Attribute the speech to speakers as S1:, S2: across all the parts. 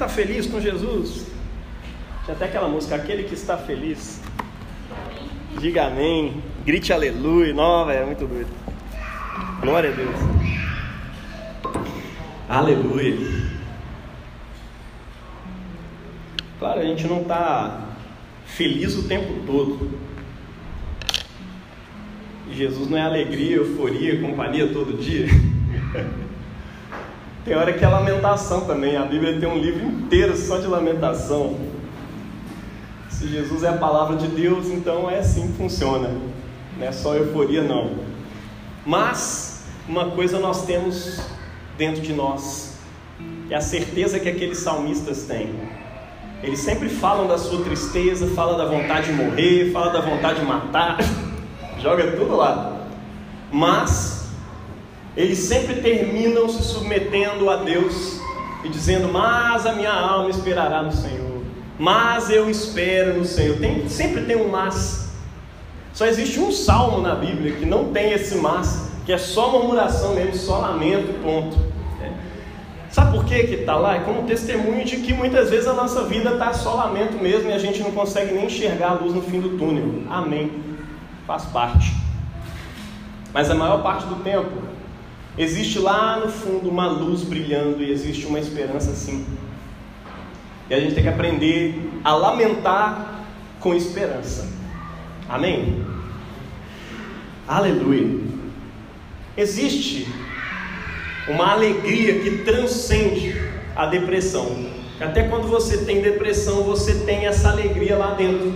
S1: está feliz com Jesus? Tinha até aquela música, aquele que está feliz. Diga amém, grite aleluia. Não, é muito doido. Glória a Deus. Aleluia. Claro, a gente não está feliz o tempo todo. Jesus não é alegria, euforia, companhia todo dia. Tem hora que é lamentação também. A Bíblia tem um livro inteiro só de lamentação. Se Jesus é a palavra de Deus, então é assim que funciona. Não é só euforia, não. Mas uma coisa nós temos dentro de nós, é a certeza que aqueles salmistas têm. Eles sempre falam da sua tristeza, falam da vontade de morrer, falam da vontade de matar, joga tudo lá. Mas eles sempre terminam se submetendo a Deus e dizendo: Mas a minha alma esperará no Senhor, mas eu espero no Senhor. Tem, sempre tem um mas. Só existe um salmo na Bíblia que não tem esse mas, que é só murmuração mesmo, só lamento, ponto. É. Sabe por que está lá? É como testemunho de que muitas vezes a nossa vida está só lamento mesmo e a gente não consegue nem enxergar a luz no fim do túnel. Amém. Faz parte. Mas a maior parte do tempo Existe lá no fundo uma luz brilhando e existe uma esperança sim. E a gente tem que aprender a lamentar com esperança. Amém? Aleluia. Existe uma alegria que transcende a depressão. Até quando você tem depressão, você tem essa alegria lá dentro.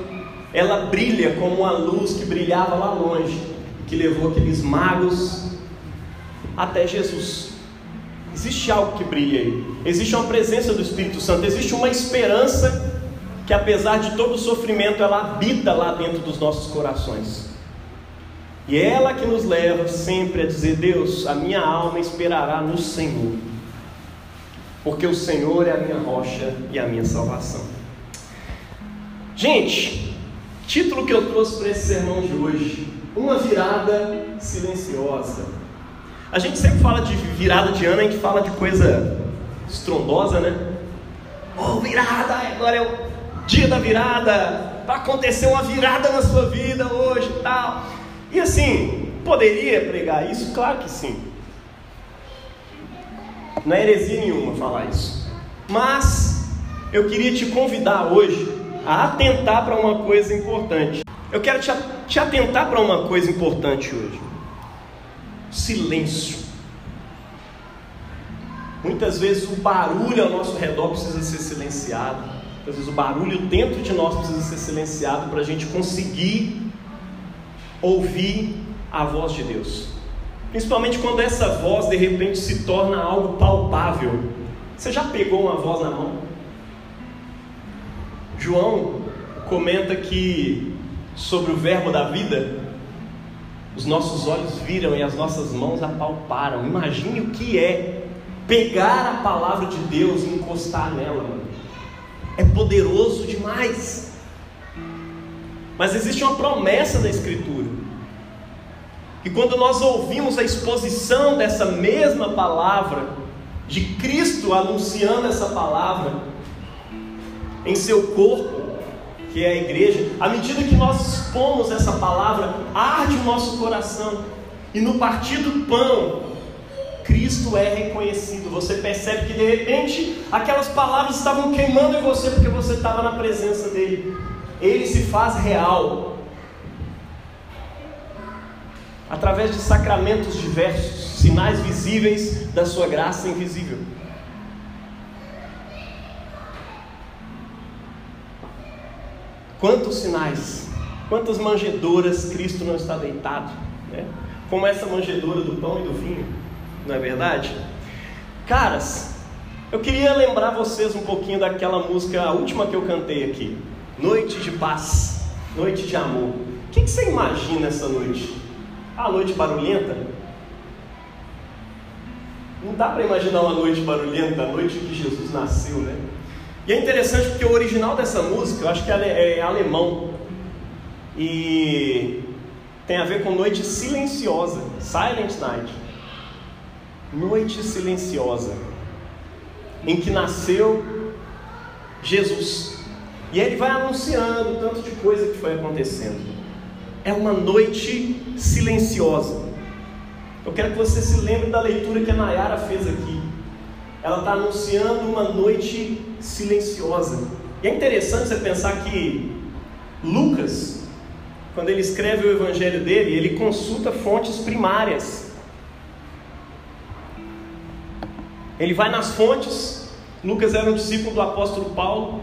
S1: Ela brilha como uma luz que brilhava lá longe, que levou aqueles magos até Jesus. Existe algo que brilha aí. Existe uma presença do Espírito Santo. Existe uma esperança que, apesar de todo o sofrimento, ela habita lá dentro dos nossos corações. E é ela que nos leva sempre a dizer: Deus, a minha alma esperará no Senhor, porque o Senhor é a minha rocha e a minha salvação. Gente, título que eu trouxe para esse sermão de hoje: Uma virada silenciosa. A gente sempre fala de virada de ano, a gente fala de coisa estrondosa, né? Oh, virada, agora é o dia da virada, vai acontecer uma virada na sua vida hoje e tal. E assim, poderia pregar isso? Claro que sim. Não é heresia nenhuma falar isso. Mas eu queria te convidar hoje a atentar para uma coisa importante. Eu quero te, te atentar para uma coisa importante hoje silêncio. Muitas vezes o barulho ao nosso redor precisa ser silenciado. Muitas vezes o barulho dentro de nós precisa ser silenciado para a gente conseguir ouvir a voz de Deus. Principalmente quando essa voz de repente se torna algo palpável. Você já pegou uma voz na mão? João comenta que sobre o verbo da vida, os nossos olhos viram e as nossas mãos apalparam. Imagine o que é pegar a palavra de Deus e encostar nela. Mano. É poderoso demais. Mas existe uma promessa da Escritura. E quando nós ouvimos a exposição dessa mesma palavra, de Cristo anunciando essa palavra em seu corpo, que é a igreja, à medida que nós expomos essa palavra, arde o nosso coração. E no partir do pão, Cristo é reconhecido. Você percebe que de repente aquelas palavras estavam queimando em você porque você estava na presença dele. Ele se faz real. Através de sacramentos diversos, sinais visíveis da sua graça invisível. Quantos sinais, quantas manjedoras Cristo não está deitado, né? como essa manjedoura do pão e do vinho, não é verdade? Caras, eu queria lembrar vocês um pouquinho daquela música, a última que eu cantei aqui, Noite de Paz, Noite de Amor. O que, que você imagina essa noite? A noite barulhenta? Não dá para imaginar uma noite barulhenta, a noite que Jesus nasceu, né? E é interessante porque o original dessa música, eu acho que é alemão. E tem a ver com noite silenciosa, Silent Night. Noite silenciosa, em que nasceu Jesus. E ele vai anunciando tanto de coisa que foi acontecendo. É uma noite silenciosa. Eu quero que você se lembre da leitura que a Nayara fez aqui. Ela está anunciando uma noite silenciosa. E é interessante você pensar que Lucas, quando ele escreve o evangelho dele, ele consulta fontes primárias. Ele vai nas fontes. Lucas era um discípulo do apóstolo Paulo,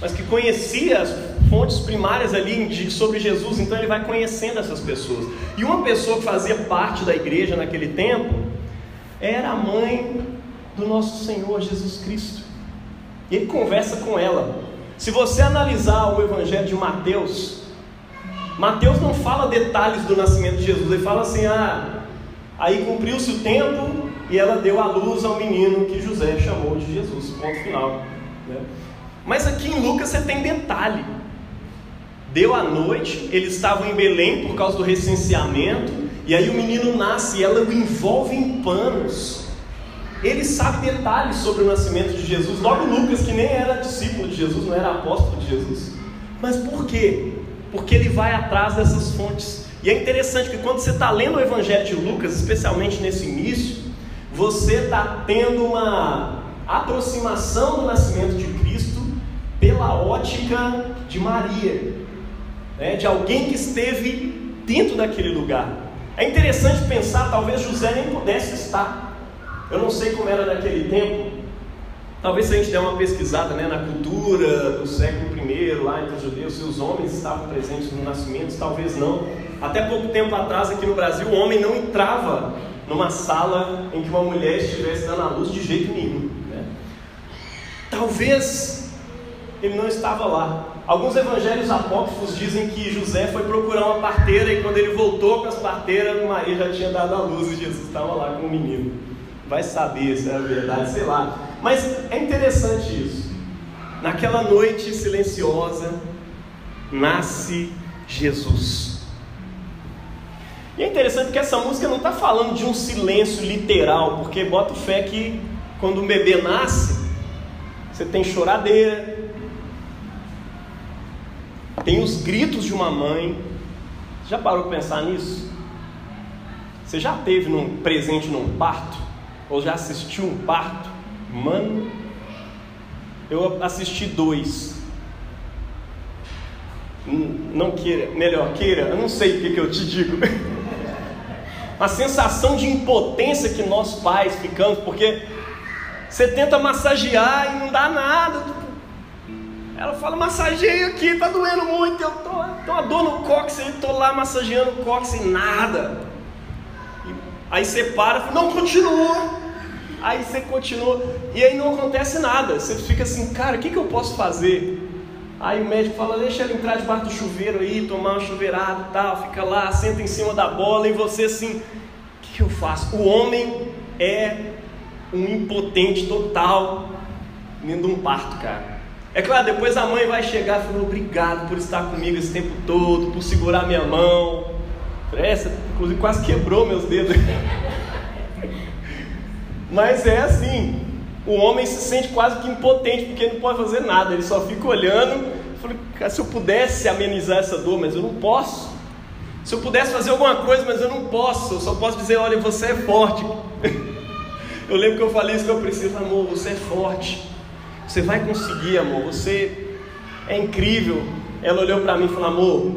S1: mas que conhecia as fontes primárias ali sobre Jesus, então ele vai conhecendo essas pessoas. E uma pessoa que fazia parte da igreja naquele tempo era a mãe do nosso Senhor Jesus Cristo. E ele conversa com ela. Se você analisar o Evangelho de Mateus, Mateus não fala detalhes do nascimento de Jesus, ele fala assim: ah, aí cumpriu-se o tempo e ela deu à luz ao menino que José chamou de Jesus. Ponto final. Né? Mas aqui em Lucas você tem detalhe. Deu a noite, eles estavam em Belém por causa do recenseamento, e aí o menino nasce e ela o envolve em panos. Ele sabe detalhes sobre o nascimento de Jesus. Logo Lucas, que nem era discípulo de Jesus, não era apóstolo de Jesus. Mas por quê? Porque ele vai atrás dessas fontes. E é interessante que quando você está lendo o Evangelho de Lucas, especialmente nesse início, você está tendo uma aproximação do nascimento de Cristo pela ótica de Maria, né? de alguém que esteve dentro daquele lugar. É interessante pensar, talvez José nem pudesse estar. Eu não sei como era naquele tempo. Talvez se a gente der uma pesquisada né, na cultura do século I, lá entre os judeus, se os homens estavam presentes no nascimento, talvez não. Até pouco tempo atrás, aqui no Brasil, o homem não entrava numa sala em que uma mulher estivesse dando a luz de jeito nenhum. Né? Talvez ele não estava lá. Alguns evangelhos apócrifos dizem que José foi procurar uma parteira e quando ele voltou com as parteiras, Maria já tinha dado a luz e Jesus estava lá com o menino. Vai saber se era verdade, sei lá. Mas é interessante isso. Naquela noite silenciosa, nasce Jesus. E é interessante que essa música não está falando de um silêncio literal, porque bota fé que quando um bebê nasce, você tem choradeira, tem os gritos de uma mãe. Já parou para pensar nisso? Você já teve num presente num parto? Ou já assistiu um parto? Mano, eu assisti dois. Não queira, melhor queira, eu não sei o que, que eu te digo. a sensação de impotência que nós pais ficamos, porque você tenta massagear e não dá nada. Ela fala, massageio aqui, tá doendo muito, eu tô, tô uma dor no cóccix, eu tô lá massageando o cóccix e nada. Aí você para, não, continua. Aí você continua, e aí não acontece nada. Você fica assim, cara, o que, que eu posso fazer? Aí o médico fala, deixa ela entrar debaixo do chuveiro aí, tomar uma chuveirada e tal, fica lá, senta em cima da bola e você assim, o que, que eu faço? O homem é um impotente total dentro de um parto, cara. É claro, depois a mãe vai chegar e falar, obrigado por estar comigo esse tempo todo, por segurar minha mão. Essa, inclusive, quase quebrou meus dedos. Mas é assim, o homem se sente quase que impotente, porque não pode fazer nada, ele só fica olhando. Falei, se eu pudesse amenizar essa dor, mas eu não posso. Se eu pudesse fazer alguma coisa, mas eu não posso, eu só posso dizer: olha, você é forte. eu lembro que eu falei isso que eu preciso, amor, você é forte. Você vai conseguir, amor, você é incrível. Ela olhou para mim e falou: amor,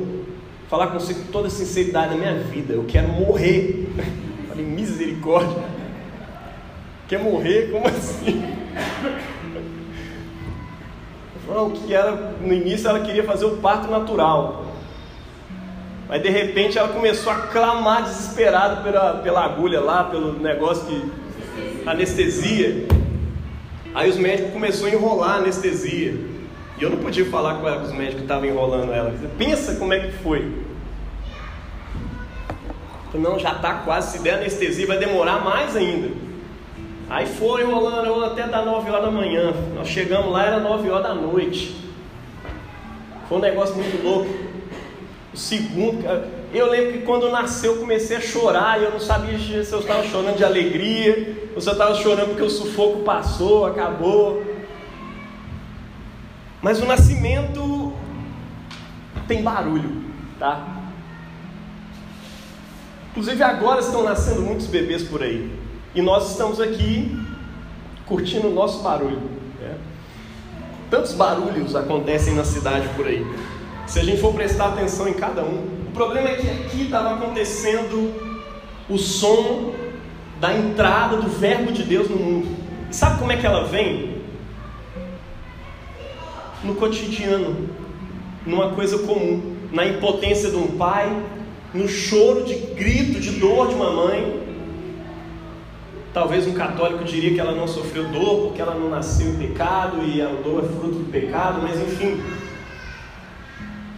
S1: falar com você com toda sinceridade da minha vida, eu quero morrer. Falei: misericórdia. Quer morrer? Como assim? Não, que ela, no início ela queria fazer o parto natural. Mas de repente ela começou a clamar desesperada pela, pela agulha lá, pelo negócio que. anestesia. Aí os médicos começaram a enrolar a anestesia. E eu não podia falar com ela que os médicos estavam enrolando ela. Pensa como é que foi. Não, já está quase. Se der anestesia, vai demorar mais ainda. Aí foi rolando até das 9 horas da manhã. Nós chegamos lá, era 9 horas da noite. Foi um negócio muito louco. O segundo, eu lembro que quando nasceu eu comecei a chorar e eu não sabia se eu estava chorando de alegria, ou se eu estava chorando porque o sufoco passou, acabou. Mas o nascimento tem barulho, tá? Inclusive agora estão nascendo muitos bebês por aí. E nós estamos aqui curtindo o nosso barulho. Né? Tantos barulhos acontecem na cidade por aí. Se a gente for prestar atenção em cada um, o problema é que aqui estava acontecendo o som da entrada do Verbo de Deus no mundo. E sabe como é que ela vem? No cotidiano, numa coisa comum, na impotência de um pai, no choro de grito, de dor de uma mãe. Talvez um católico diria que ela não sofreu dor porque ela não nasceu em pecado e a dor é fruto do pecado, mas enfim,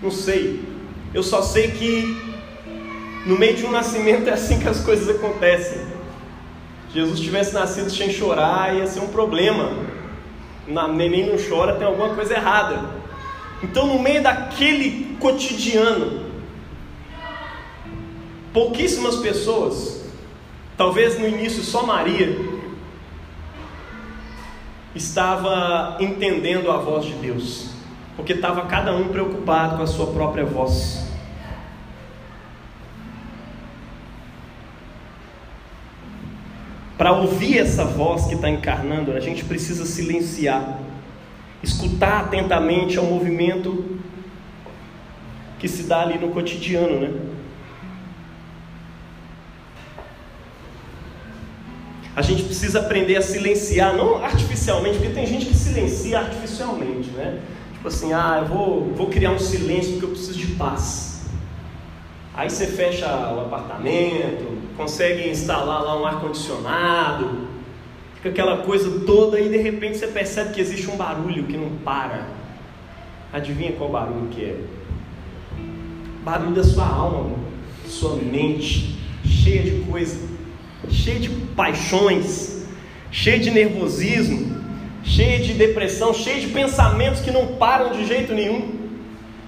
S1: não sei. Eu só sei que no meio de um nascimento é assim que as coisas acontecem. Jesus tivesse nascido sem chorar, ia ser um problema. Na, neném não chora, tem alguma coisa errada. Então, no meio daquele cotidiano, pouquíssimas pessoas, talvez no início só Maria, estava entendendo a voz de Deus, porque estava cada um preocupado com a sua própria voz. Para ouvir essa voz que está encarnando, a gente precisa silenciar, escutar atentamente ao movimento que se dá ali no cotidiano, né? A gente precisa aprender a silenciar, não artificialmente, porque tem gente que silencia artificialmente, né? Tipo assim, ah, eu vou, vou criar um silêncio porque eu preciso de paz. Aí você fecha o apartamento, consegue instalar lá um ar-condicionado, fica aquela coisa toda e de repente você percebe que existe um barulho que não para. Adivinha qual barulho que é? Barulho da sua alma, sua mente, cheia de coisa, cheia de paixões, cheia de nervosismo, cheia de depressão, cheia de pensamentos que não param de jeito nenhum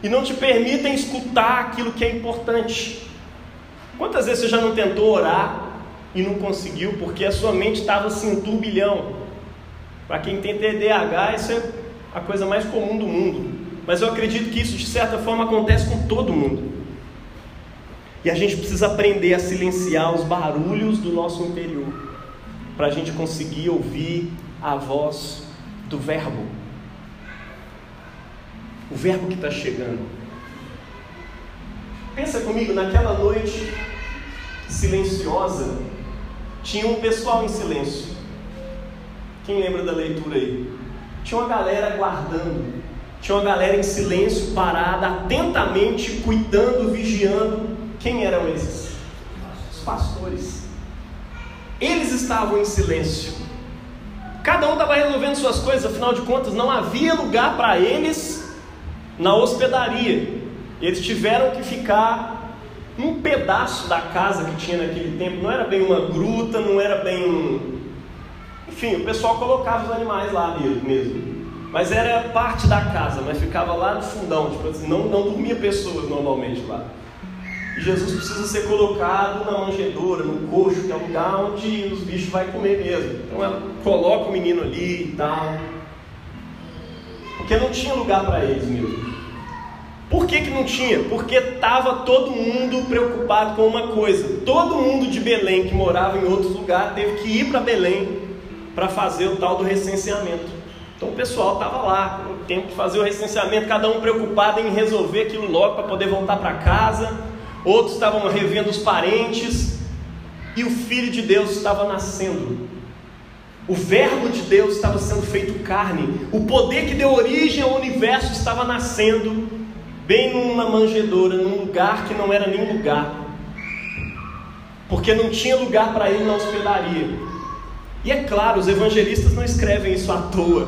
S1: e não te permitem escutar aquilo que é importante. Quantas vezes você já não tentou orar e não conseguiu porque a sua mente estava assim, um turbilhão? Para quem tem TDAH, isso é a coisa mais comum do mundo. Mas eu acredito que isso de certa forma acontece com todo mundo. E a gente precisa aprender a silenciar os barulhos do nosso interior, para a gente conseguir ouvir a voz do Verbo o verbo que está chegando. Pensa comigo, naquela noite silenciosa, tinha um pessoal em silêncio. Quem lembra da leitura aí? Tinha uma galera guardando, tinha uma galera em silêncio, parada, atentamente cuidando, vigiando. Quem eram esses? Os pastores. Eles estavam em silêncio. Cada um estava resolvendo suas coisas, afinal de contas, não havia lugar para eles na hospedaria. Eles tiveram que ficar um pedaço da casa que tinha naquele tempo. Não era bem uma gruta, não era bem um. Enfim, o pessoal colocava os animais lá mesmo. Mas era parte da casa, mas ficava lá no fundão. Tipo assim, não, não dormia pessoas normalmente lá. Jesus precisa ser colocado na manjedoura, no coxo, que é o lugar onde os bichos vão comer mesmo. Então ela coloca o menino ali e tal. Porque não tinha lugar para eles mesmo. Por que, que não tinha? Porque estava todo mundo preocupado com uma coisa. Todo mundo de Belém que morava em outros lugares teve que ir para Belém para fazer o tal do recenseamento. Então o pessoal estava lá, tempo de fazer o recenseamento, cada um preocupado em resolver aquilo logo para poder voltar para casa. Outros estavam revendo os parentes. E o Filho de Deus estava nascendo. O Verbo de Deus estava sendo feito carne. O poder que deu origem ao universo estava nascendo bem numa manjedoura, num lugar que não era nem lugar, porque não tinha lugar para ele na hospedaria. E é claro, os evangelistas não escrevem isso à toa.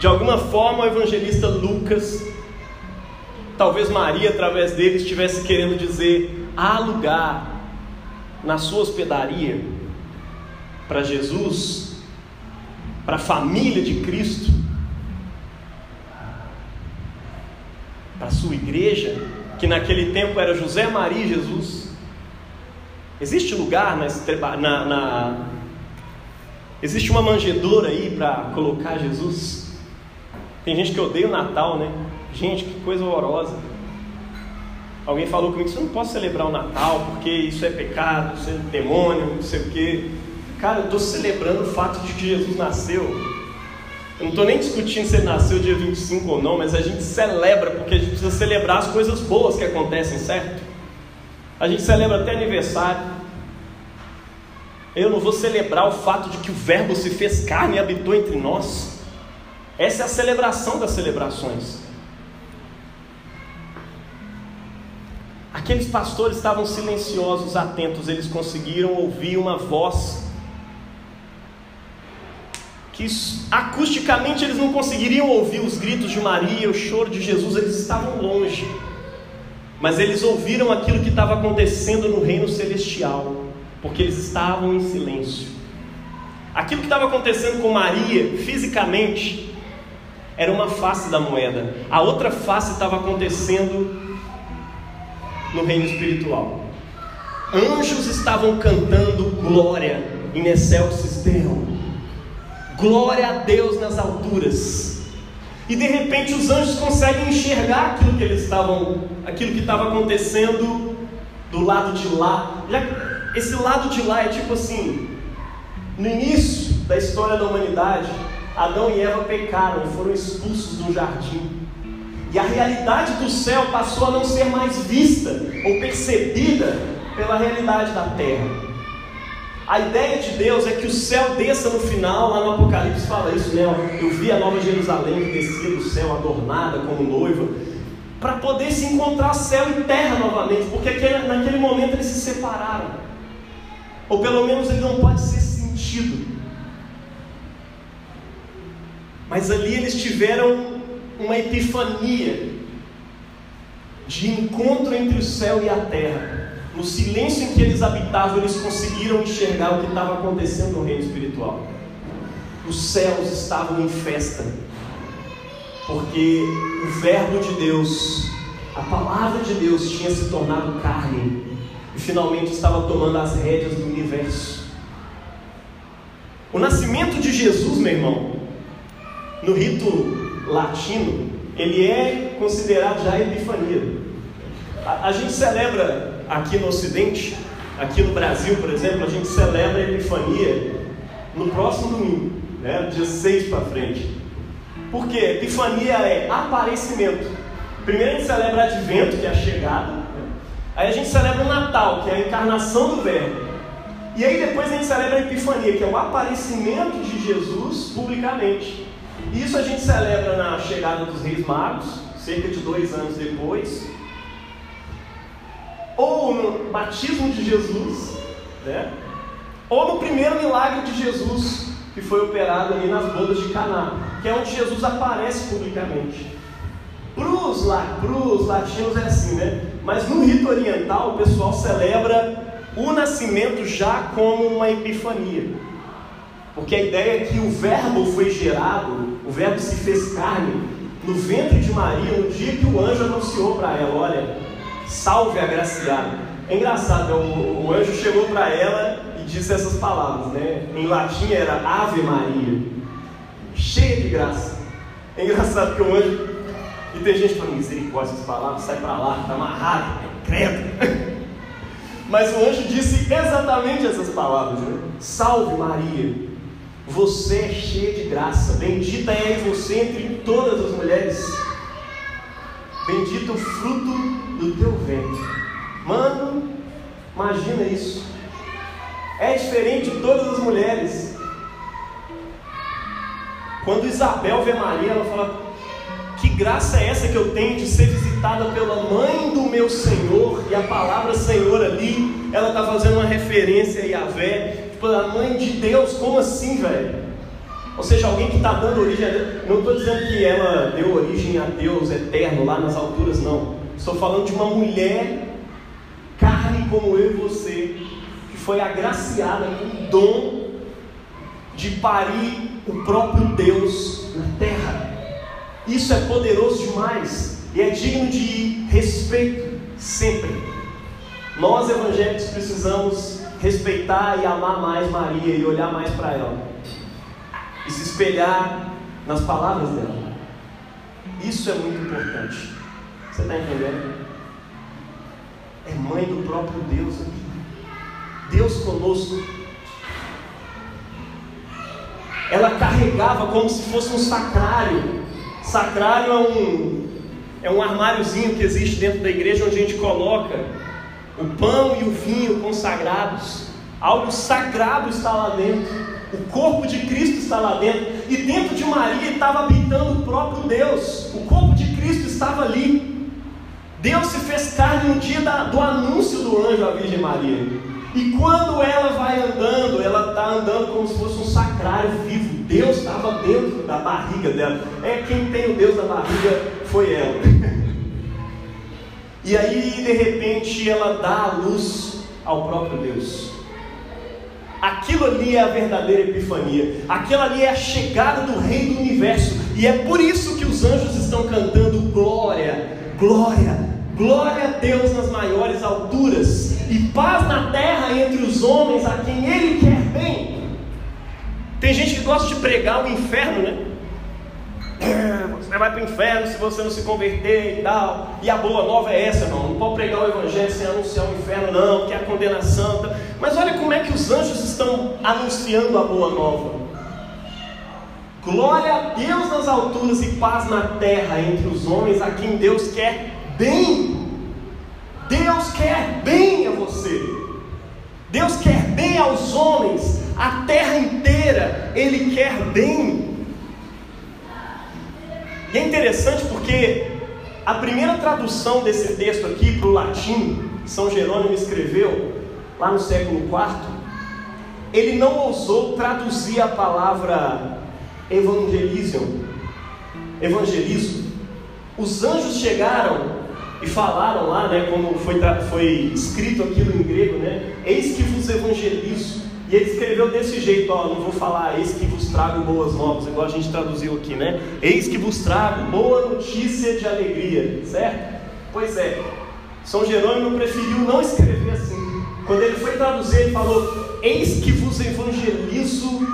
S1: De alguma forma, o evangelista Lucas, talvez Maria, através dele, estivesse querendo dizer: há lugar na sua hospedaria para Jesus, para a família de Cristo para a sua igreja, que naquele tempo era José, Maria e Jesus? Existe lugar na, na, na existe uma manjedoura aí para colocar Jesus? Tem gente que odeia o Natal, né? Gente, que coisa horrorosa. Alguém falou comigo que você não pode celebrar o Natal porque isso é pecado, isso é demônio, não sei o quê. Cara, eu estou celebrando o fato de que Jesus nasceu. Eu não estou nem discutindo se ele nasceu dia 25 ou não, mas a gente celebra porque a gente precisa celebrar as coisas boas que acontecem, certo? A gente celebra até aniversário. Eu não vou celebrar o fato de que o Verbo se fez carne e habitou entre nós. Essa é a celebração das celebrações. Aqueles pastores estavam silenciosos, atentos, eles conseguiram ouvir uma voz que acusticamente eles não conseguiriam ouvir os gritos de Maria, o choro de Jesus, eles estavam longe. Mas eles ouviram aquilo que estava acontecendo no reino celestial, porque eles estavam em silêncio. Aquilo que estava acontecendo com Maria, fisicamente, era uma face da moeda, a outra face estava acontecendo no reino espiritual. Anjos estavam cantando glória em excelsis Deo. Glória a Deus nas alturas. E de repente os anjos conseguem enxergar aquilo que eles estavam, aquilo que estava acontecendo do lado de lá. Esse lado de lá é tipo assim, no início da história da humanidade, Adão e Eva pecaram e foram expulsos do jardim. E a realidade do céu passou a não ser mais vista ou percebida pela realidade da terra. A ideia de Deus é que o céu desça no final, lá no Apocalipse fala isso, né? Eu vi a nova Jerusalém que descia do céu adornada como noiva, para poder se encontrar céu e terra novamente, porque naquele momento eles se separaram, ou pelo menos ele não pode ser sentido. Mas ali eles tiveram uma epifania de encontro entre o céu e a terra. No silêncio em que eles habitavam, eles conseguiram enxergar o que estava acontecendo no reino espiritual. Os céus estavam em festa, porque o Verbo de Deus, a palavra de Deus, tinha se tornado carne e finalmente estava tomando as rédeas do universo. O nascimento de Jesus, meu irmão, no rito latino, ele é considerado já epifania. A, a gente celebra aqui no Ocidente, aqui no Brasil, por exemplo, a gente celebra a Epifania no próximo domingo, né, dia 6 para frente. Por quê? Epifania é aparecimento. Primeiro a gente celebra Advento, que é a chegada. Né? Aí a gente celebra o Natal, que é a encarnação do Verbo. E aí depois a gente celebra a Epifania, que é o aparecimento de Jesus publicamente. Isso a gente celebra na chegada dos Reis Magos, cerca de dois anos depois ou no batismo de Jesus, né? ou no primeiro milagre de Jesus, que foi operado ali nas bodas de Caná, que é onde Jesus aparece publicamente. Para os latinos é assim, né? Mas no rito oriental o pessoal celebra o nascimento já como uma epifania. Porque a ideia é que o verbo foi gerado, o verbo se fez carne no ventre de Maria no dia que o anjo anunciou para ela: olha, salve a agraciada. É engraçado, né? o, o anjo chegou para ela e disse essas palavras, né? Em latim era Ave Maria, cheia de graça. É engraçado que o anjo, e tem gente falando misericórdia, essas palavras, sai para lá, está amarrado, é credo. Mas o anjo disse exatamente essas palavras, né? Salve Maria, você é cheia de graça, bendita é você entre todas as mulheres, bendito o fruto do teu ventre. Mano, imagina isso. É diferente de todas as mulheres. Quando Isabel vê Maria, ela fala: Que graça é essa que eu tenho de ser visitada pela mãe do meu Senhor? E a palavra Senhor ali, ela está fazendo uma referência a Yahvé, tipo, a mãe de Deus, como assim, velho? Ou seja, alguém que está dando origem a Deus. Não estou dizendo que ela deu origem a Deus eterno lá nas alturas, não. Estou falando de uma mulher, carne como eu e você, que foi agraciada com o dom de parir o próprio Deus na terra. Isso é poderoso demais e é digno de respeito sempre. Nós evangélicos precisamos respeitar e amar mais Maria e olhar mais para ela e se espelhar nas palavras dela. Isso é muito importante. Você está entendendo? É mãe do próprio Deus aqui. Deus conosco. Ela carregava como se fosse um sacrário. Sacrário é um, é um armáriozinho que existe dentro da igreja onde a gente coloca o pão e o vinho consagrados. Algo sagrado está lá dentro. O corpo de Cristo está lá dentro. E dentro de Maria estava habitando o próprio Deus. O corpo de Cristo estava ali. Deus se fez carne no dia da, do anúncio do anjo à Virgem Maria. E quando ela vai andando, ela está andando como se fosse um sacrário vivo. Deus estava dentro da barriga dela. É quem tem o Deus da barriga foi ela. E aí, de repente, ela dá a luz ao próprio Deus. Aquilo ali é a verdadeira epifania. Aquilo ali é a chegada do Rei do Universo. E é por isso que os anjos estão cantando glória, glória, glória a Deus nas maiores alturas e paz na terra entre os homens a quem Ele quer bem. Tem gente que gosta de pregar o inferno, né? Você vai para o inferno se você não se converter e tal. E a boa nova é essa, irmão. Não pode pregar o evangelho sem anunciar o inferno, não, que é a condenação. Mas olha como é que os anjos estão anunciando a boa nova. Glória a Deus nas alturas e paz na terra entre os homens a quem Deus quer bem. Deus quer bem a você. Deus quer bem aos homens, a terra inteira, Ele quer bem. E é interessante porque a primeira tradução desse texto aqui para o latim, São Jerônimo escreveu lá no século IV, ele não ousou traduzir a palavra evangelizum, evangelismo. Os anjos chegaram e falaram lá, né, como foi, foi escrito aquilo em grego, né, eis que vos evangelizo. E ele escreveu desse jeito, ó, não vou falar eis que vos trago boas novas, igual a gente traduziu aqui, né? Eis que vos trago boa notícia de alegria, certo? Pois é, São Jerônimo preferiu não escrever assim. Quando ele foi traduzir, ele falou: Eis que vos evangelizo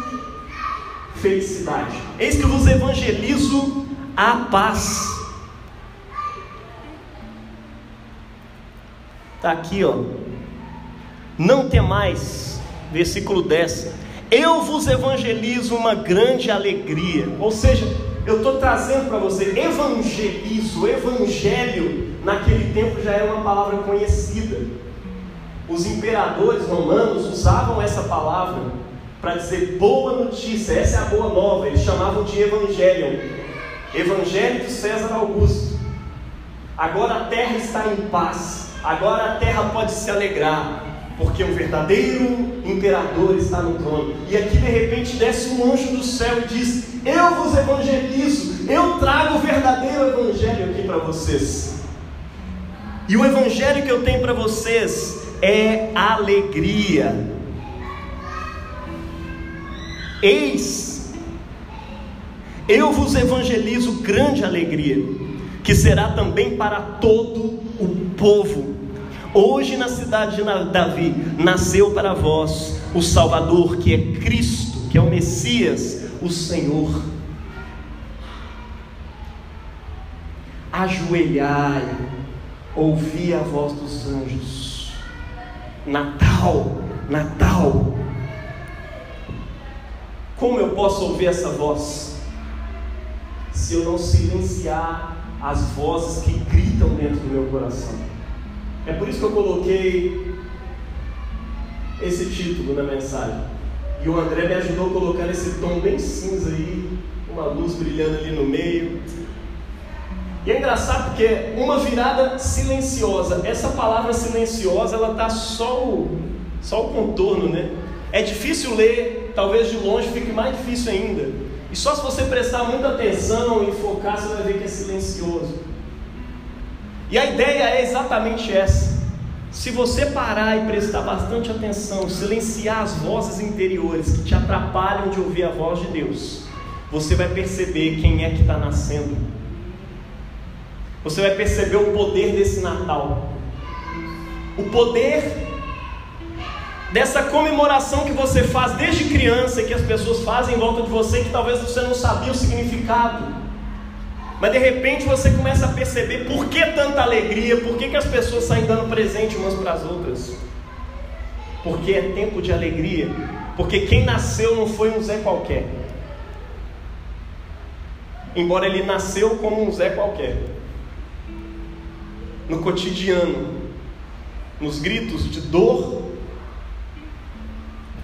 S1: felicidade, eis que vos evangelizo a paz. Está aqui, ó. Não temais versículo 10: Eu vos evangelizo uma grande alegria. Ou seja, eu estou trazendo para você evangelizo, evangelho, naquele tempo já era uma palavra conhecida. Os imperadores romanos usavam essa palavra para dizer boa notícia, essa é a boa nova, eles chamavam de evangelho, evangelho de César Augusto. Agora a terra está em paz, agora a terra pode se alegrar, porque o verdadeiro imperador está no trono. E aqui de repente desce um anjo do céu e diz: Eu vos evangelizo, eu trago o verdadeiro evangelho aqui para vocês. E o evangelho que eu tenho para vocês é alegria. Eis, eu vos evangelizo grande alegria, que será também para todo o povo Hoje na cidade de Davi nasceu para vós o Salvador, que é Cristo, que é o Messias, o Senhor. Ajoelhai, ouvi a voz dos anjos. Natal, Natal. Como eu posso ouvir essa voz? Se eu não silenciar as vozes que gritam dentro do meu coração. É por isso que eu coloquei esse título na mensagem. E o André me ajudou a colocar esse tom bem cinza aí, uma luz brilhando ali no meio. E é engraçado porque uma virada silenciosa. Essa palavra silenciosa, ela tá só o, só o contorno, né? É difícil ler, talvez de longe fique mais difícil ainda. E só se você prestar muita atenção e focar, você vai ver que é silencioso. E a ideia é exatamente essa. Se você parar e prestar bastante atenção, silenciar as vozes interiores que te atrapalham de ouvir a voz de Deus, você vai perceber quem é que está nascendo. Você vai perceber o poder desse Natal. O poder dessa comemoração que você faz desde criança que as pessoas fazem em volta de você, que talvez você não sabia o significado. Mas de repente você começa a perceber por que tanta alegria, por que, que as pessoas saem dando presente umas para as outras. Porque é tempo de alegria, porque quem nasceu não foi um Zé qualquer. Embora ele nasceu como um Zé qualquer. No cotidiano, nos gritos de dor,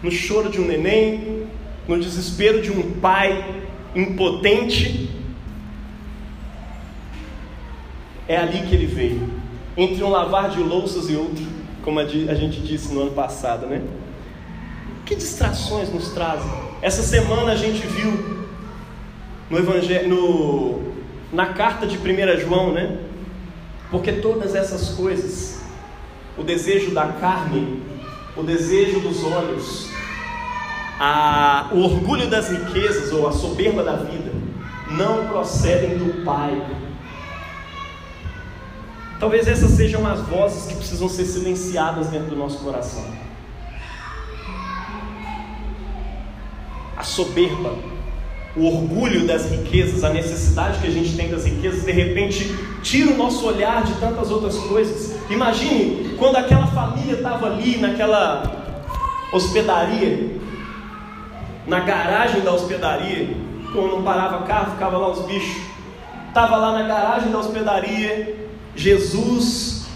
S1: no choro de um neném, no desespero de um pai impotente. É ali que ele veio, entre um lavar de louças e outro, como a gente disse no ano passado, né? Que distrações nos trazem? Essa semana a gente viu no evangelho, no, na carta de 1 João, né? Porque todas essas coisas, o desejo da carne, o desejo dos olhos, a, o orgulho das riquezas ou a soberba da vida não procedem do Pai. Talvez essas sejam as vozes que precisam ser silenciadas dentro do nosso coração. A soberba, o orgulho das riquezas, a necessidade que a gente tem das riquezas, de repente tira o nosso olhar de tantas outras coisas. Imagine quando aquela família estava ali naquela hospedaria na garagem da hospedaria, quando não parava carro, ficava lá os bichos. Estava lá na garagem da hospedaria, Jesus,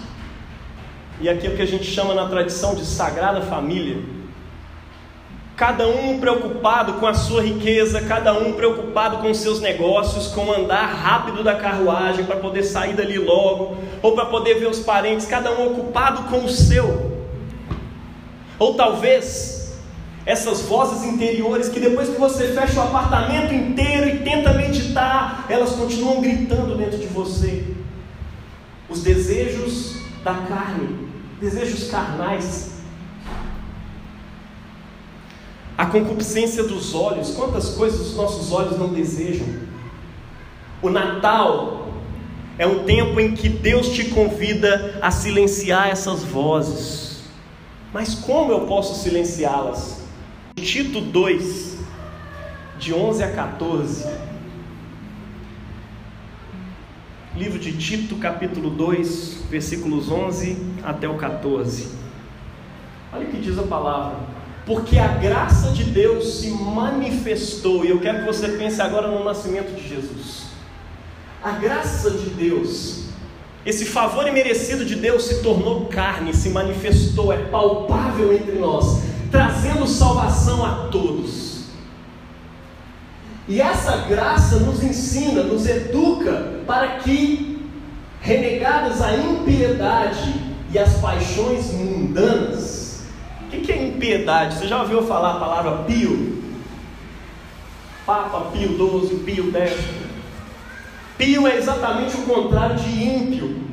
S1: e aquilo que a gente chama na tradição de Sagrada Família. Cada um preocupado com a sua riqueza, cada um preocupado com os seus negócios, com andar rápido da carruagem para poder sair dali logo, ou para poder ver os parentes, cada um ocupado com o seu. Ou talvez essas vozes interiores que depois que você fecha o apartamento inteiro e tenta meditar, elas continuam gritando dentro de você. Os desejos da carne, desejos carnais. A concupiscência dos olhos, quantas coisas os nossos olhos não desejam. O Natal é um tempo em que Deus te convida a silenciar essas vozes. Mas como eu posso silenciá-las? Tito 2, de 11 a 14. Livro de Tito, capítulo 2, versículos 11 até o 14. Olha o que diz a palavra. Porque a graça de Deus se manifestou, e eu quero que você pense agora no nascimento de Jesus. A graça de Deus, esse favor imerecido de Deus se tornou carne, se manifestou, é palpável entre nós trazendo salvação a todos. E essa graça nos ensina, nos educa para que, renegadas a impiedade e as paixões mundanas, o que, que é impiedade? Você já ouviu falar a palavra pio? Papa Pio XII, Pio X. Pio é exatamente o contrário de ímpio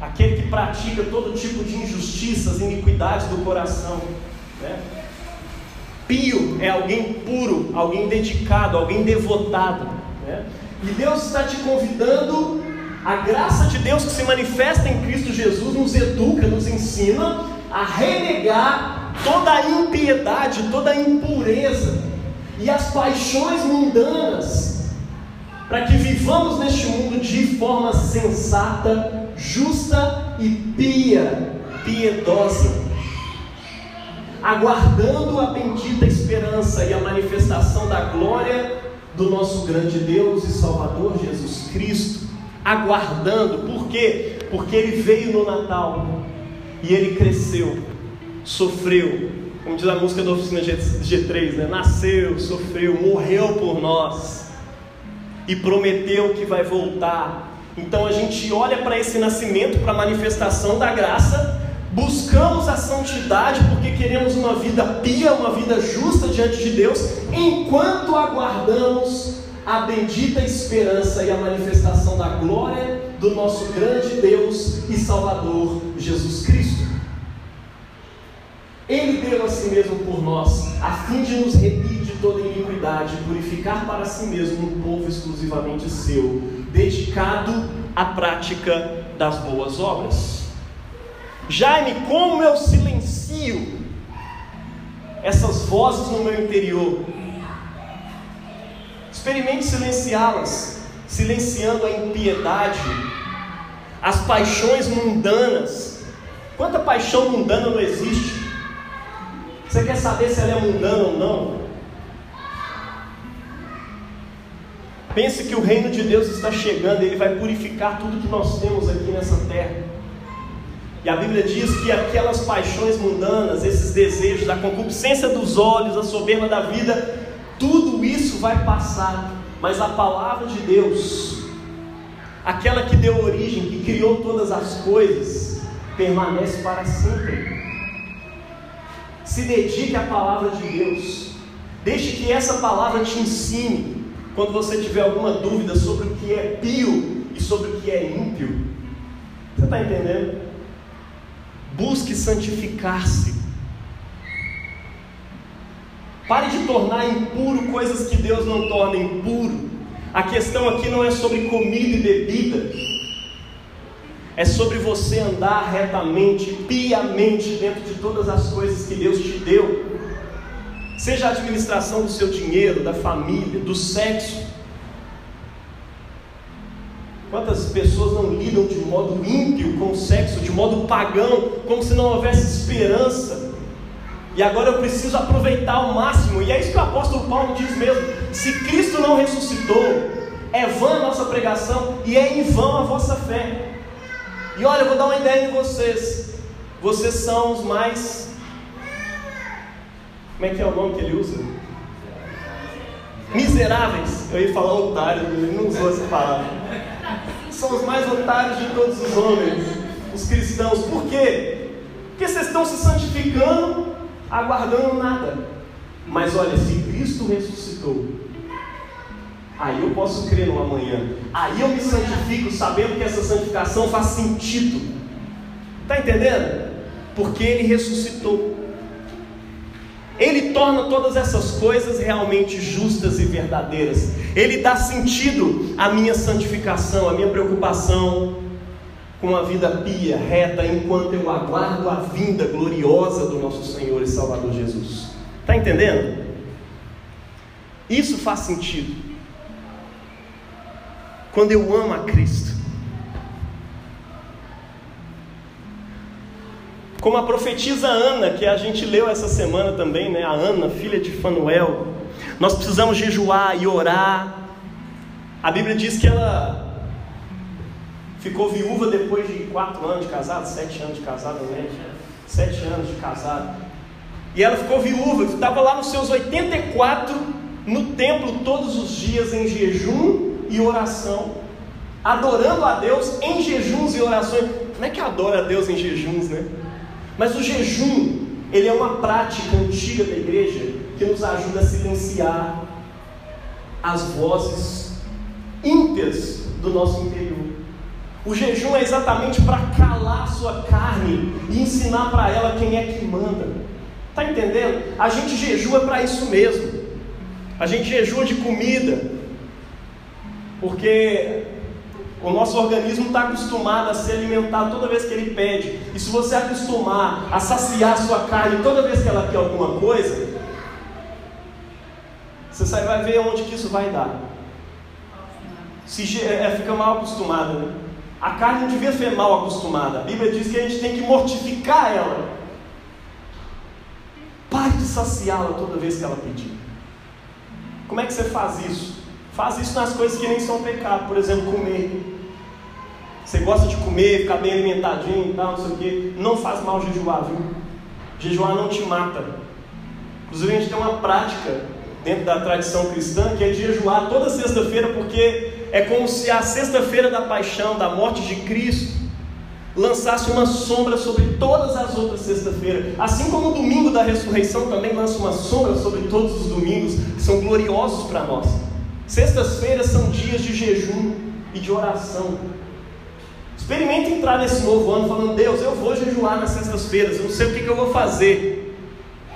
S1: aquele que pratica todo tipo de injustiças, iniquidades do coração. Né? Pio é alguém puro, alguém dedicado, alguém devotado. Né? E Deus está te convidando, a graça de Deus que se manifesta em Cristo Jesus nos educa, nos ensina a renegar toda a impiedade, toda a impureza e as paixões mundanas, para que vivamos neste mundo de forma sensata justa e pia, piedosa, aguardando a bendita esperança e a manifestação da glória do nosso grande Deus e Salvador Jesus Cristo, aguardando, por quê? Porque ele veio no Natal e ele cresceu, sofreu, como diz a música da oficina G3, né? Nasceu, sofreu, morreu por nós e prometeu que vai voltar então a gente olha para esse nascimento, para a manifestação da graça, buscamos a santidade queremos uma vida pia, uma vida justa diante de Deus, enquanto aguardamos a bendita esperança e a manifestação da glória do nosso grande Deus e Salvador Jesus Cristo. Ele deu a si mesmo por nós, a fim de nos remir de toda iniquidade, purificar para si mesmo um povo exclusivamente seu, dedicado à prática das boas obras. Jaime, como eu silencio essas vozes no meu interior? Experimente silenciá-las. silenciando a impiedade, as paixões mundanas. Quanta paixão mundana não existe? Você quer saber se ela é mundana ou não? Pense que o reino de Deus está chegando, ele vai purificar tudo que nós temos aqui nessa terra. E a Bíblia diz que aquelas paixões mundanas, esses desejos, a concupiscência dos olhos, a soberba da vida, tudo isso vai passar, mas a palavra de Deus, aquela que deu origem, que criou todas as coisas, permanece para sempre. Se dedique à palavra de Deus. Deixe que essa palavra te ensine quando você tiver alguma dúvida sobre o que é pio e sobre o que é ímpio. Você está entendendo? Busque santificar-se. Pare de tornar impuro coisas que Deus não torna impuro. A questão aqui não é sobre comida e bebida, é sobre você andar retamente, piamente dentro de todas as coisas que Deus te deu. Seja a administração do seu dinheiro, da família, do sexo. Quantas pessoas não lidam de modo ímpio com o sexo, de modo pagão, como se não houvesse esperança? E agora eu preciso aproveitar ao máximo, e é isso que o apóstolo Paulo diz mesmo: se Cristo não ressuscitou, é vã a nossa pregação e é em vão a vossa fé. E olha, eu vou dar uma ideia em vocês. Vocês são os mais. Como é que é o nome que ele usa? Miseráveis. Eu ia falar otário, ele não usou essa palavra. São os mais otários de todos os homens, os cristãos. Por quê? Porque vocês estão se santificando, aguardando nada. Mas olha, se Cristo ressuscitou, Aí eu posso crer no amanhã. Aí eu me santifico sabendo que essa santificação faz sentido. Está entendendo? Porque Ele ressuscitou. Ele torna todas essas coisas realmente justas e verdadeiras. Ele dá sentido à minha santificação, à minha preocupação com a vida pia, reta, enquanto eu aguardo a vinda gloriosa do nosso Senhor e Salvador Jesus. Está entendendo? Isso faz sentido quando eu amo a Cristo. Como a profetisa Ana, que a gente leu essa semana também, né? A Ana, filha de Fanuel. Nós precisamos jejuar e orar. A Bíblia diz que ela ficou viúva depois de quatro anos de casado, sete anos de casado, né? Sete anos de casado. E ela ficou viúva, estava lá nos seus 84 no templo todos os dias em jejum e oração, adorando a Deus em jejuns e orações. Como é que adora a Deus em jejuns, né? Mas o jejum, ele é uma prática antiga da igreja que nos ajuda a silenciar as vozes ímpias do nosso interior. O jejum é exatamente para calar sua carne e ensinar para ela quem é que manda. Está entendendo? A gente jejua para isso mesmo. A gente jejua de comida, porque o nosso organismo está acostumado a se alimentar toda vez que ele pede. E se você acostumar a saciar sua carne toda vez que ela quer alguma coisa, você vai ver onde que isso vai dar. Se é, fica mal acostumado, né? A carne não devia ser mal acostumada. A Bíblia diz que a gente tem que mortificar ela. Pare de saciá-la toda vez que ela pedir. Como é que você faz isso? Faz isso nas coisas que nem são pecado, por exemplo, comer. Você gosta de comer, ficar bem alimentadinho e tal, não sei o quê. Não faz mal jejuar, viu? Jejuar não te mata. Inclusive, a gente tem uma prática dentro da tradição cristã que é de jejuar toda sexta-feira, porque é como se a sexta-feira da paixão, da morte de Cristo, lançasse uma sombra sobre todas as outras sextas-feiras. Assim como o domingo da ressurreição também lança uma sombra sobre todos os domingos, que são gloriosos para nós. Sextas-feiras são dias de jejum e de oração. Experimente entrar nesse novo ano falando: Deus, eu vou jejuar nas sextas-feiras. Eu não sei o que, que eu vou fazer,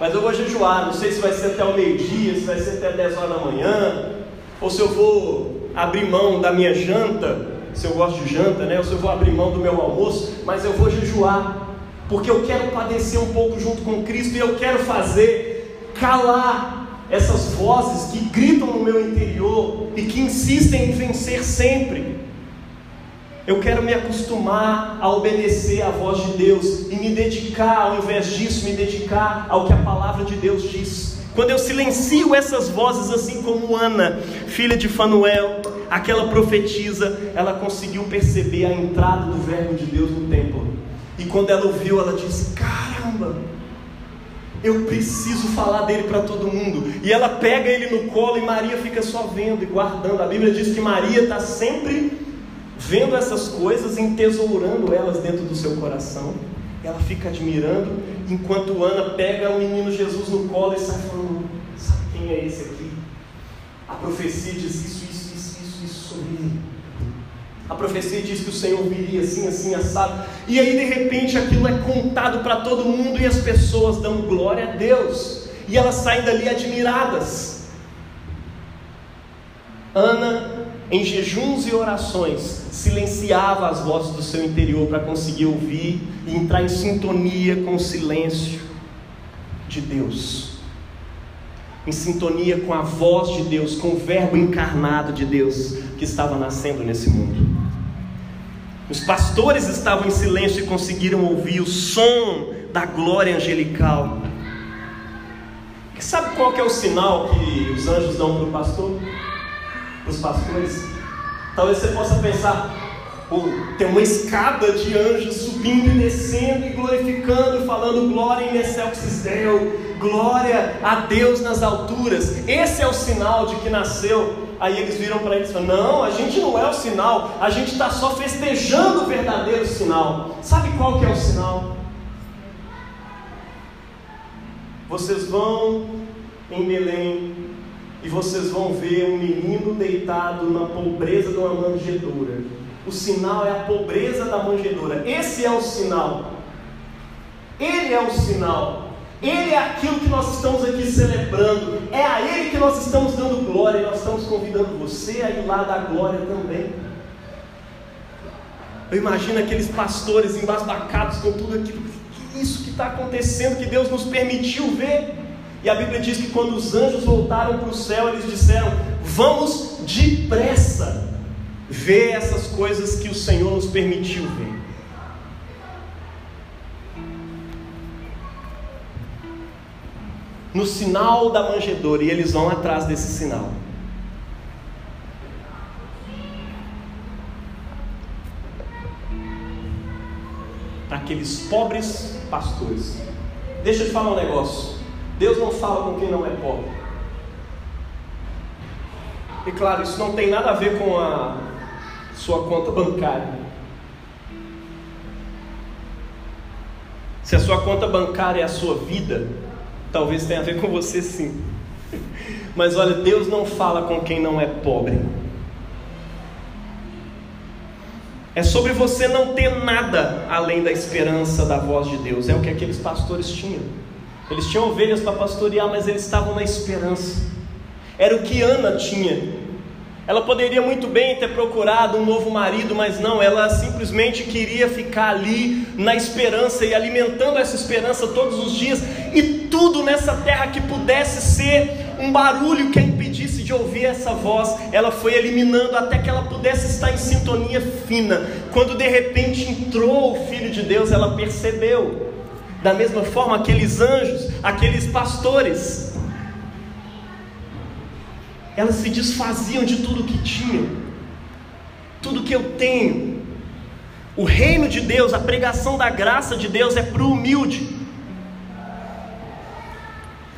S1: mas eu vou jejuar. Não sei se vai ser até o meio-dia, se vai ser até 10 horas da manhã, ou se eu vou abrir mão da minha janta, se eu gosto de janta, né? Ou se eu vou abrir mão do meu almoço, mas eu vou jejuar, porque eu quero padecer um pouco junto com Cristo e eu quero fazer calar essas vozes que gritam no meu interior e que insistem em vencer sempre. Eu quero me acostumar a obedecer à voz de Deus e me dedicar, ao invés disso, me dedicar ao que a palavra de Deus diz. Quando eu silencio essas vozes, assim como Ana, filha de Fanuel, aquela profetisa, ela conseguiu perceber a entrada do Verbo de Deus no templo. E quando ela ouviu, ela disse: Caramba, eu preciso falar dele para todo mundo. E ela pega ele no colo e Maria fica só vendo e guardando. A Bíblia diz que Maria está sempre vendo essas coisas, entesourando elas dentro do seu coração. Ela fica admirando, enquanto Ana pega o menino Jesus no colo e sai falando: Sabe quem é esse aqui? A profecia diz isso, isso, isso, isso, isso sobre ele. A profecia diz que o Senhor viria assim, assim, assado. E aí, de repente, aquilo é contado para todo mundo e as pessoas dão glória a Deus. E elas saem dali admiradas. Ana, em jejuns e orações, silenciava as vozes do seu interior para conseguir ouvir e entrar em sintonia com o silêncio de Deus. Em sintonia com a voz de Deus, com o Verbo encarnado de Deus que estava nascendo nesse mundo. Os pastores estavam em silêncio e conseguiram ouvir o som da glória angelical. Sabe qual é o sinal que os anjos dão para o pastor? Para os pastores? Talvez você possa pensar, tem uma escada de anjos subindo e descendo e glorificando, falando glória em excelsis Deo, glória a Deus nas alturas. Esse é o sinal de que nasceu Aí eles viram para eles e falaram: Não, a gente não é o sinal, a gente está só festejando o verdadeiro sinal. Sabe qual que é o sinal? Vocês vão em Belém e vocês vão ver um menino deitado na pobreza de uma manjedoura. O sinal é a pobreza da manjedoura. Esse é o sinal. Ele é o sinal. Ele é aquilo que nós estamos aqui celebrando, é a Ele que nós estamos dando glória, e nós estamos convidando você a ir lá dar glória também. Eu imagino aqueles pastores embasbacados com tudo aquilo, que isso que está acontecendo, que Deus nos permitiu ver. E a Bíblia diz que quando os anjos voltaram para o céu, eles disseram: Vamos depressa ver essas coisas que o Senhor nos permitiu ver. no sinal da manjedoura e eles vão atrás desse sinal. Aqueles pobres pastores. Deixa eu te falar um negócio. Deus não fala com quem não é pobre. E claro, isso não tem nada a ver com a sua conta bancária. Se a sua conta bancária é a sua vida, Talvez tenha a ver com você sim. Mas olha, Deus não fala com quem não é pobre. É sobre você não ter nada além da esperança da voz de Deus. É o que aqueles pastores tinham. Eles tinham ovelhas para pastorear, mas eles estavam na esperança. Era o que Ana tinha. Ela poderia muito bem ter procurado um novo marido, mas não, ela simplesmente queria ficar ali na esperança e alimentando essa esperança todos os dias, e tudo nessa terra que pudesse ser um barulho que a impedisse de ouvir essa voz, ela foi eliminando até que ela pudesse estar em sintonia fina. Quando de repente entrou o Filho de Deus, ela percebeu. Da mesma forma, aqueles anjos, aqueles pastores, elas se desfaziam de tudo que tinham, tudo que eu tenho. O reino de Deus, a pregação da graça de Deus é para o humilde,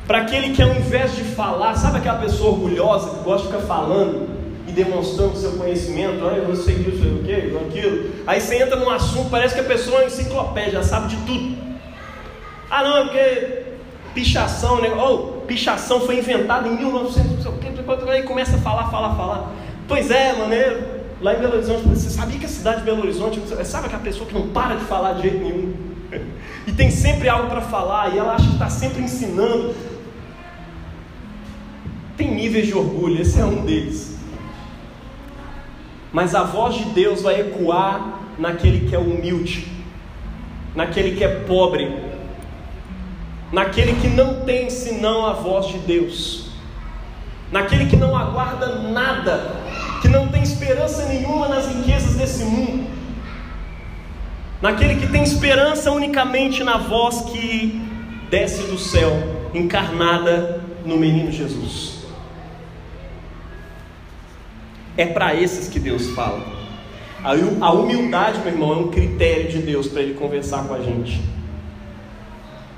S1: para aquele que ao invés de falar, sabe aquela pessoa orgulhosa que gosta de ficar falando e demonstrando seu conhecimento, olha, eu sei disso, sei o que, aquilo. Aí você entra num assunto, parece que a pessoa é uma enciclopédia, sabe de tudo. Ah, não, é porque pichação, né? Oh, pichação foi inventada em 1900, aí começa a falar, falar, falar. Pois é, maneiro. Lá em Belo Horizonte, você sabia que a cidade de Belo Horizonte, sabe aquela pessoa que não para de falar de jeito nenhum? E tem sempre algo para falar, e ela acha que está sempre ensinando. Tem níveis de orgulho, esse é um deles. Mas a voz de Deus vai ecoar naquele que é humilde, naquele que é pobre, naquele que não tem senão a voz de Deus. naquele que não aguarda nada, que não tem esperança nenhuma nas riquezas desse mundo, naquele que tem esperança unicamente na voz que desce do céu, encarnada no menino Jesus. É para esses que Deus fala. A humildade, meu irmão, é um critério de Deus para Ele conversar com a gente.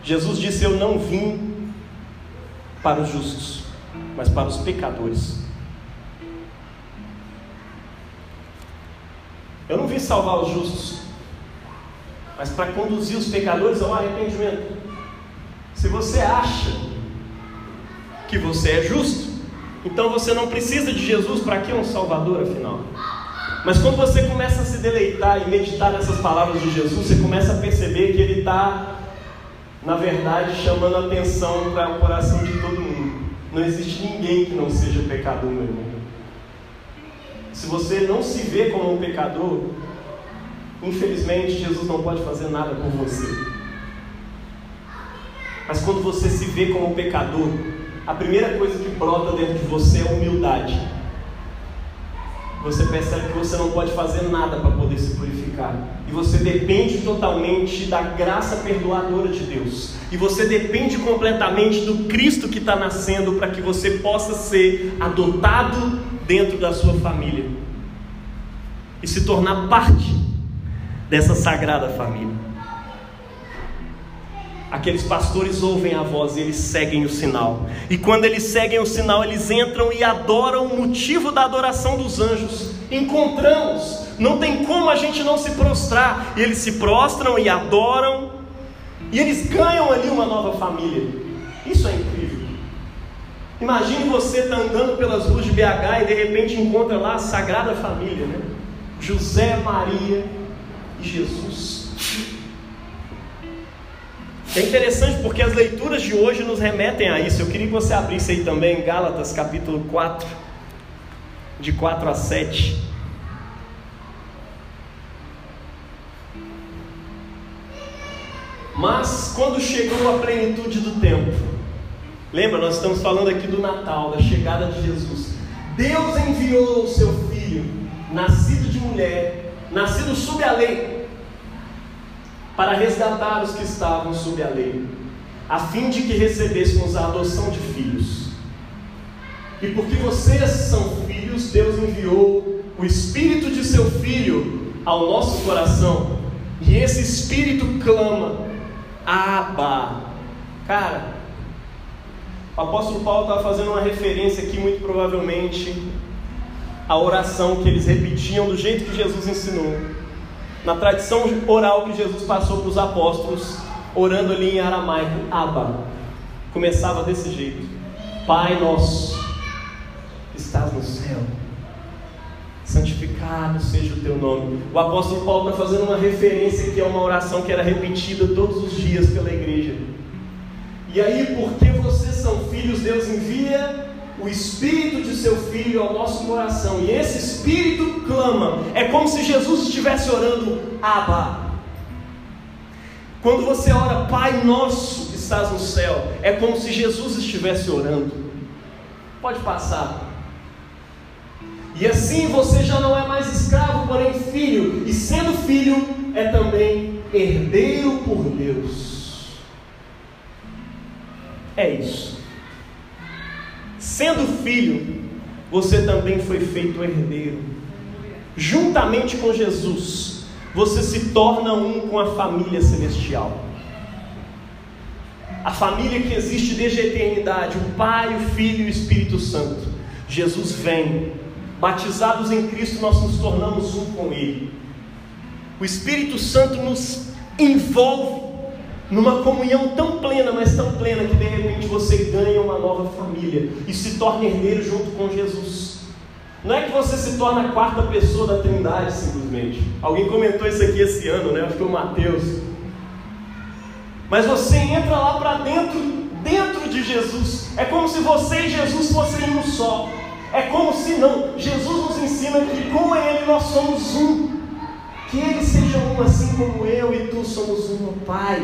S1: Jesus disse: Eu não vim para os justos, mas para os pecadores. Eu não vim salvar os justos, mas para conduzir os pecadores ao arrependimento. Se você acha que você é justo, então você não precisa de Jesus para que um Salvador afinal. Mas quando você começa a se deleitar e meditar nessas palavras de Jesus, você começa a perceber que Ele está, na verdade, chamando atenção para o coração de todo mundo. Não existe ninguém que não seja pecador, meu irmão. Se você não se vê como um pecador, infelizmente Jesus não pode fazer nada por você. Mas quando você se vê como um pecador, a primeira coisa que brota dentro de você é humildade. Você percebe que você não pode fazer nada para poder se purificar. E você depende totalmente da graça perdoadora de Deus. E você depende completamente do Cristo que está nascendo para que você possa ser adotado dentro da sua família e se tornar parte dessa sagrada família. Aqueles pastores ouvem a voz e eles seguem o sinal. E quando eles seguem o sinal, eles entram e adoram o motivo da adoração dos anjos. Encontramos, não tem como a gente não se prostrar. E eles se prostram e adoram, e eles ganham ali uma nova família. Isso é incrível. Imagine você tá andando pelas ruas de BH e de repente encontra lá a Sagrada Família, né? José, Maria e Jesus. É interessante porque as leituras de hoje nos remetem a isso. Eu queria que você abrisse aí também Gálatas capítulo 4, de 4 a 7. Mas quando chegou a plenitude do tempo, Lembra, nós estamos falando aqui do Natal, da chegada de Jesus. Deus enviou o seu filho, nascido de mulher, nascido sob a lei, para resgatar os que estavam sob a lei, a fim de que recebêssemos a adoção de filhos. E porque vocês são filhos, Deus enviou o Espírito de seu Filho ao nosso coração, e esse Espírito clama: Abba. Cara, o apóstolo Paulo estava fazendo uma referência aqui, muito provavelmente, à oração que eles repetiam do jeito que Jesus ensinou. Na tradição oral que Jesus passou para os apóstolos, orando ali em aramaico, Abba. Começava desse jeito: Pai nosso, que estás no céu, santificado seja o teu nome. O apóstolo Paulo está fazendo uma referência que é uma oração que era repetida todos os dias pela igreja. E aí, porque vocês são filhos, Deus envia o Espírito de seu Filho ao nosso coração. E esse Espírito clama. É como se Jesus estivesse orando, Abba. Quando você ora, Pai nosso que estás no céu, é como se Jesus estivesse orando. Pode passar. E assim você já não é mais escravo, porém filho. E sendo filho, é também herdeiro por Deus. É isso. Sendo filho, você também foi feito herdeiro. Juntamente com Jesus, você se torna um com a família celestial. A família que existe desde a eternidade, o Pai, o Filho e o Espírito Santo. Jesus vem, batizados em Cristo, nós nos tornamos um com Ele. O Espírito Santo nos envolve numa comunhão tão plena, mas tão plena, que de repente você ganha uma nova família e se torna herdeiro junto com Jesus. Não é que você se torna a quarta pessoa da Trindade, simplesmente. Alguém comentou isso aqui esse ano, né? Acho que foi o Mateus. Mas você entra lá para dentro, dentro de Jesus. É como se você e Jesus fossem um só. É como se não. Jesus nos ensina que com Ele nós somos um. Que Ele seja um assim como eu e tu somos um, Pai.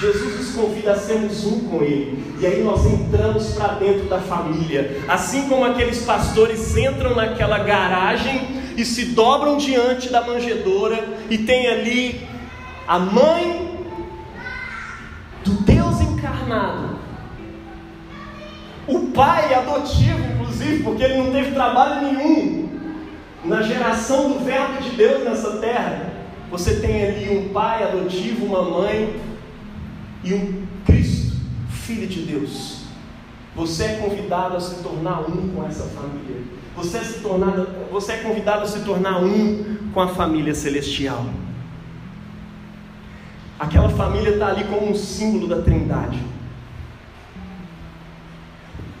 S1: Jesus nos convida a sermos um com Ele. E aí nós entramos para dentro da família. Assim como aqueles pastores entram naquela garagem e se dobram diante da manjedoura e tem ali a mãe do Deus encarnado. O pai adotivo, inclusive, porque ele não teve trabalho nenhum na geração do Verbo de Deus nessa terra. Você tem ali um pai adotivo, uma mãe e um Cristo, Filho de Deus. Você é convidado a se tornar um com essa família. Você é, se tornado, você é convidado a se tornar um com a família celestial. Aquela família está ali como um símbolo da Trindade.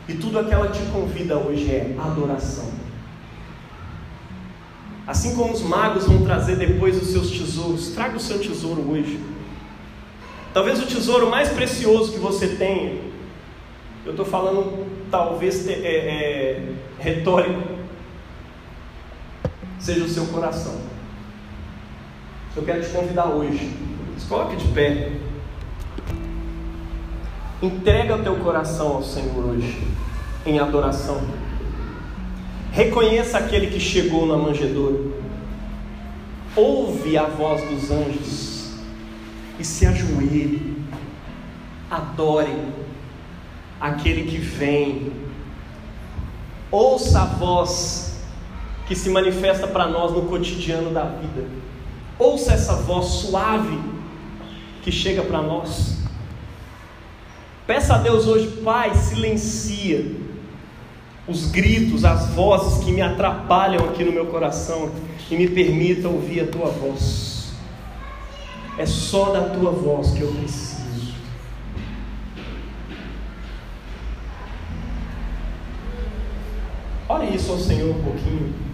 S1: E tudo que te convida hoje é adoração. Assim como os magos vão trazer depois os seus tesouros, traga o seu tesouro hoje. Talvez o tesouro mais precioso que você tenha, eu estou falando talvez é, é, retórico, seja o seu coração. Eu quero te convidar hoje, se coloque de pé. Entrega o teu coração ao Senhor hoje, em adoração. Reconheça aquele que chegou na manjedoura. Ouve a voz dos anjos e se ajoelhe, adore aquele que vem, ouça a voz que se manifesta para nós no cotidiano da vida, ouça essa voz suave que chega para nós. Peça a Deus hoje, Pai, silencia os gritos, as vozes que me atrapalham aqui no meu coração e me permita ouvir a tua voz. É só da tua voz que eu preciso. Ore isso ao Senhor um pouquinho.